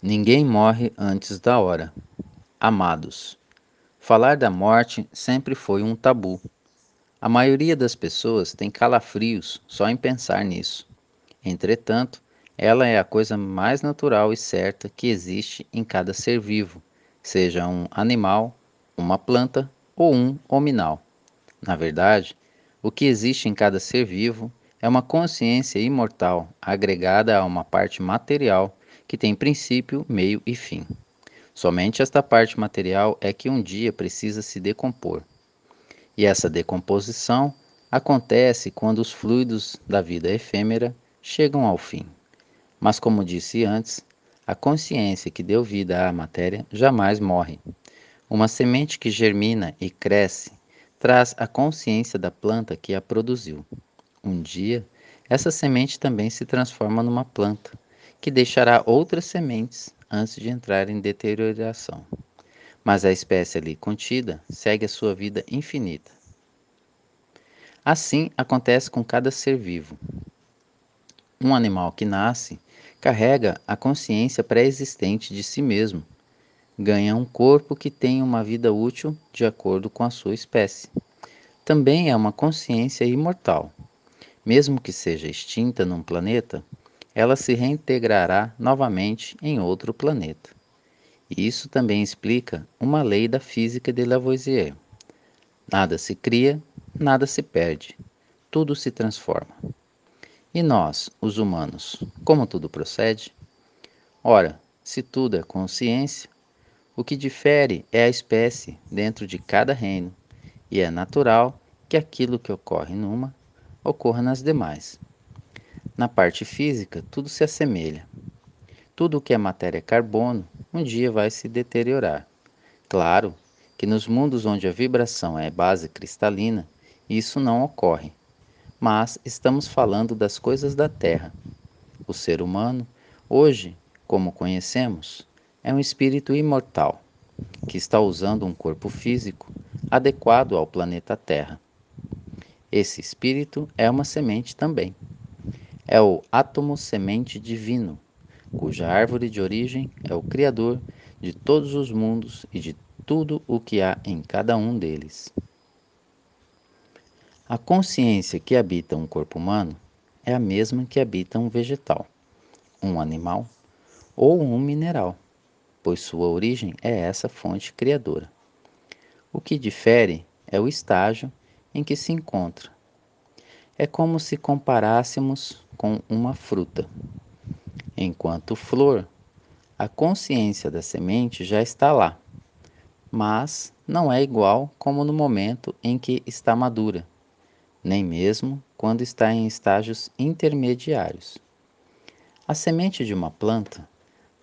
Ninguém morre antes da hora. Amados, falar da morte sempre foi um tabu. A maioria das pessoas tem calafrios só em pensar nisso. Entretanto, ela é a coisa mais natural e certa que existe em cada ser vivo, seja um animal, uma planta ou um hominal. Na verdade, o que existe em cada ser vivo é uma consciência imortal agregada a uma parte material que tem princípio, meio e fim. Somente esta parte material é que um dia precisa se decompor. E essa decomposição acontece quando os fluidos da vida efêmera chegam ao fim. Mas, como disse antes, a consciência que deu vida à matéria jamais morre. Uma semente que germina e cresce traz a consciência da planta que a produziu. Um dia, essa semente também se transforma numa planta que deixará outras sementes antes de entrar em deterioração. Mas a espécie ali contida segue a sua vida infinita. Assim acontece com cada ser vivo. Um animal que nasce carrega a consciência pré-existente de si mesmo. Ganha um corpo que tem uma vida útil de acordo com a sua espécie. Também é uma consciência imortal. Mesmo que seja extinta num planeta, ela se reintegrará novamente em outro planeta. Isso também explica uma lei da física de Lavoisier. Nada se cria, nada se perde, tudo se transforma. E nós, os humanos, como tudo procede? Ora, se tudo é consciência, o que difere é a espécie dentro de cada reino, e é natural que aquilo que ocorre numa ocorra nas demais. Na parte física, tudo se assemelha. Tudo o que é matéria carbono um dia vai se deteriorar. Claro que nos mundos onde a vibração é base cristalina, isso não ocorre. Mas estamos falando das coisas da Terra. O ser humano, hoje, como conhecemos, é um espírito imortal que está usando um corpo físico adequado ao planeta Terra. Esse espírito é uma semente também é o átomo semente divino, cuja árvore de origem é o Criador de todos os mundos e de tudo o que há em cada um deles. A consciência que habita um corpo humano é a mesma que habita um vegetal, um animal ou um mineral, pois sua origem é essa fonte criadora. O que difere é o estágio em que se encontra. É como se comparássemos com uma fruta. Enquanto flor, a consciência da semente já está lá, mas não é igual como no momento em que está madura, nem mesmo quando está em estágios intermediários. A semente de uma planta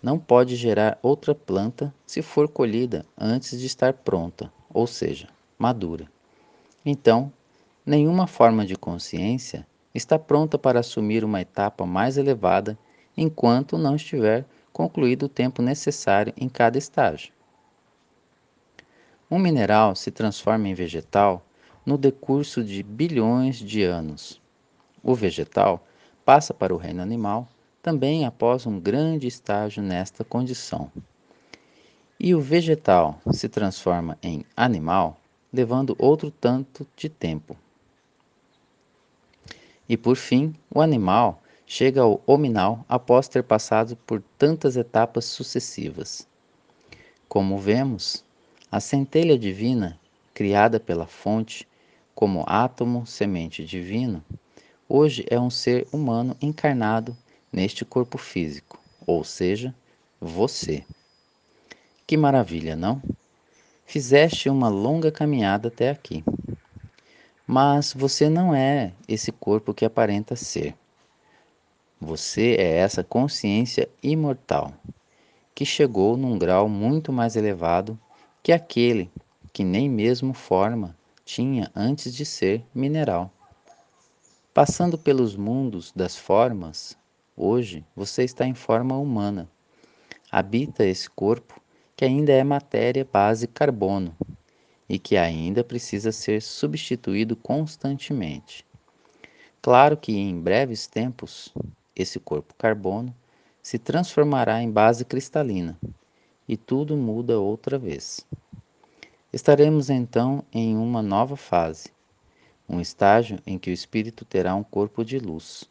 não pode gerar outra planta se for colhida antes de estar pronta, ou seja, madura. Então, nenhuma forma de consciência está pronta para assumir uma etapa mais elevada enquanto não estiver concluído o tempo necessário em cada estágio. Um mineral se transforma em vegetal no decurso de bilhões de anos. O vegetal passa para o reino animal também após um grande estágio nesta condição. E o vegetal se transforma em animal, levando outro tanto de tempo. E por fim, o animal chega ao hominal após ter passado por tantas etapas sucessivas. Como vemos, a centelha divina, criada pela fonte como átomo semente divino, hoje é um ser humano encarnado neste corpo físico, ou seja, você. Que maravilha, não? Fizeste uma longa caminhada até aqui. Mas você não é esse corpo que aparenta ser. Você é essa consciência imortal que chegou num grau muito mais elevado que aquele que nem mesmo forma tinha antes de ser mineral. Passando pelos mundos das formas, hoje você está em forma humana. Habita esse corpo que ainda é matéria base carbono, e que ainda precisa ser substituído constantemente. Claro que em breves tempos esse corpo carbono se transformará em base cristalina e tudo muda outra vez. Estaremos então em uma nova fase, um estágio em que o espírito terá um corpo de luz.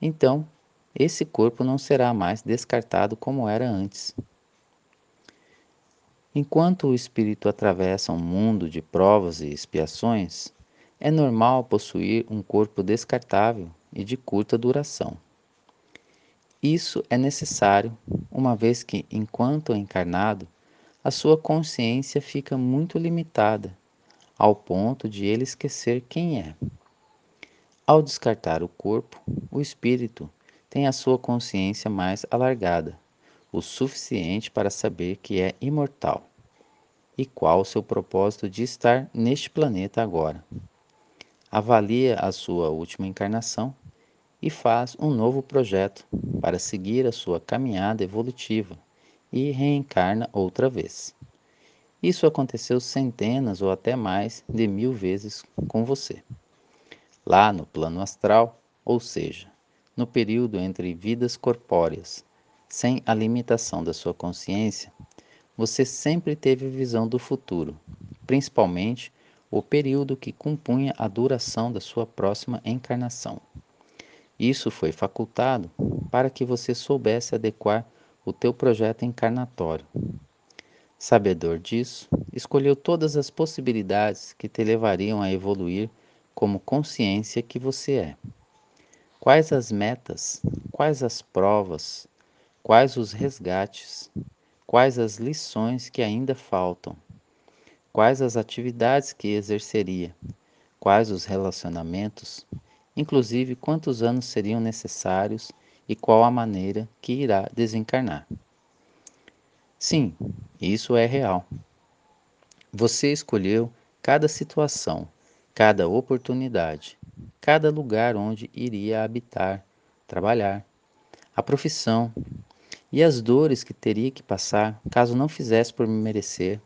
Então, esse corpo não será mais descartado como era antes. Enquanto o espírito atravessa um mundo de provas e expiações, é normal possuir um corpo descartável e de curta duração. Isso é necessário, uma vez que, enquanto encarnado, a sua consciência fica muito limitada, ao ponto de ele esquecer quem é. Ao descartar o corpo, o espírito tem a sua consciência mais alargada, o suficiente para saber que é imortal e qual o seu propósito de estar neste planeta agora. Avalia a sua última encarnação e faz um novo projeto para seguir a sua caminhada evolutiva e reencarna outra vez. Isso aconteceu centenas ou até mais de mil vezes com você. Lá no plano astral, ou seja, no período entre vidas corpóreas, sem a limitação da sua consciência, você sempre teve visão do futuro, principalmente o período que compunha a duração da sua próxima encarnação. Isso foi facultado para que você soubesse adequar o teu projeto encarnatório. Sabedor disso, escolheu todas as possibilidades que te levariam a evoluir como consciência que você é. Quais as metas, quais as provas, quais os resgates, quais as lições que ainda faltam, quais as atividades que exerceria, quais os relacionamentos? Inclusive quantos anos seriam necessários e qual a maneira que irá desencarnar. Sim, isso é real. Você escolheu cada situação, cada oportunidade, cada lugar onde iria habitar, trabalhar, a profissão e as dores que teria que passar caso não fizesse por merecer,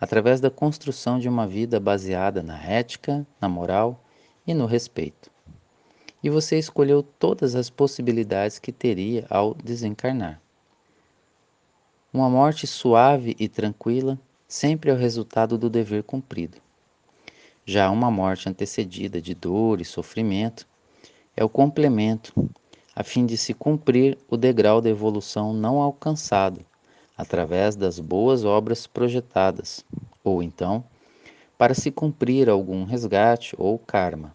através da construção de uma vida baseada na ética, na moral e no respeito e você escolheu todas as possibilidades que teria ao desencarnar. Uma morte suave e tranquila sempre é o resultado do dever cumprido. Já uma morte antecedida de dor e sofrimento é o complemento, a fim de se cumprir o degrau da evolução não alcançado através das boas obras projetadas, ou então, para se cumprir algum resgate ou karma.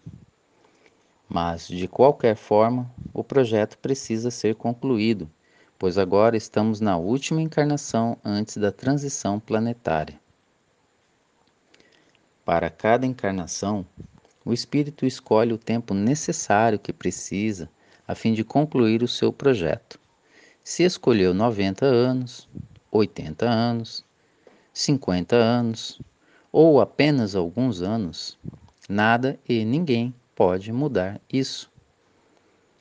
Mas, de qualquer forma, o projeto precisa ser concluído, pois agora estamos na última encarnação antes da transição planetária. Para cada encarnação, o espírito escolhe o tempo necessário que precisa a fim de concluir o seu projeto. Se escolheu 90 anos, 80 anos, 50 anos ou apenas alguns anos, nada e ninguém pode mudar isso.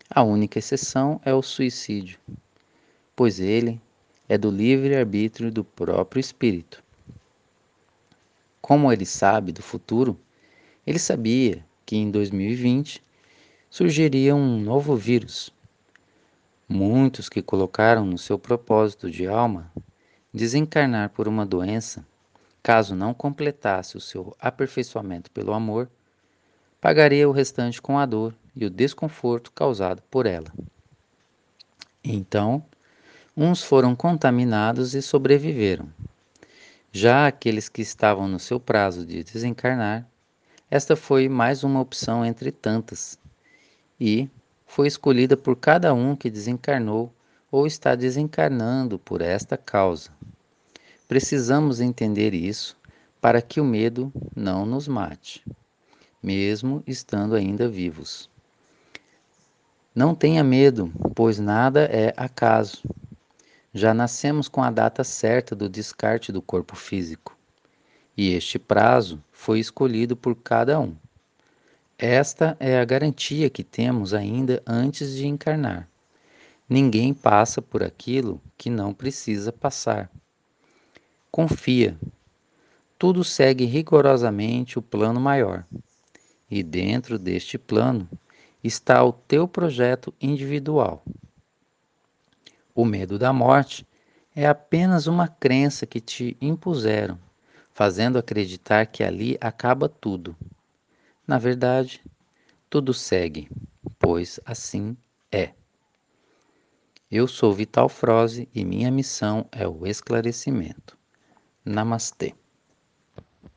A única exceção é o suicídio, pois ele é do livre-arbítrio do próprio espírito. Como ele sabe do futuro, ele sabia que em 2020 surgiria um novo vírus. Muitos que colocaram no seu propósito de alma desencarnar por uma doença, caso não completasse o seu aperfeiçoamento pelo amor, pagaria o restante com a dor e o desconforto causado por ela. Então, uns foram contaminados e sobreviveram. Já aqueles que estavam no seu prazo de desencarnar, esta foi mais uma opção entre tantas, e foi escolhida por cada um que desencarnou ou está desencarnando por esta causa. Precisamos entender isso para que o medo não nos mate mesmo estando ainda vivos. Não tenha medo, pois nada é acaso. Já nascemos com a data certa do descarte do corpo físico, e este prazo foi escolhido por cada um. Esta é a garantia que temos ainda antes de encarnar. Ninguém passa por aquilo que não precisa passar. Confia. Tudo segue rigorosamente o plano maior. E dentro deste plano está o teu projeto individual. O medo da morte é apenas uma crença que te impuseram, fazendo acreditar que ali acaba tudo. Na verdade, tudo segue, pois assim é. Eu sou Vital Froze e minha missão é o esclarecimento. Namastê.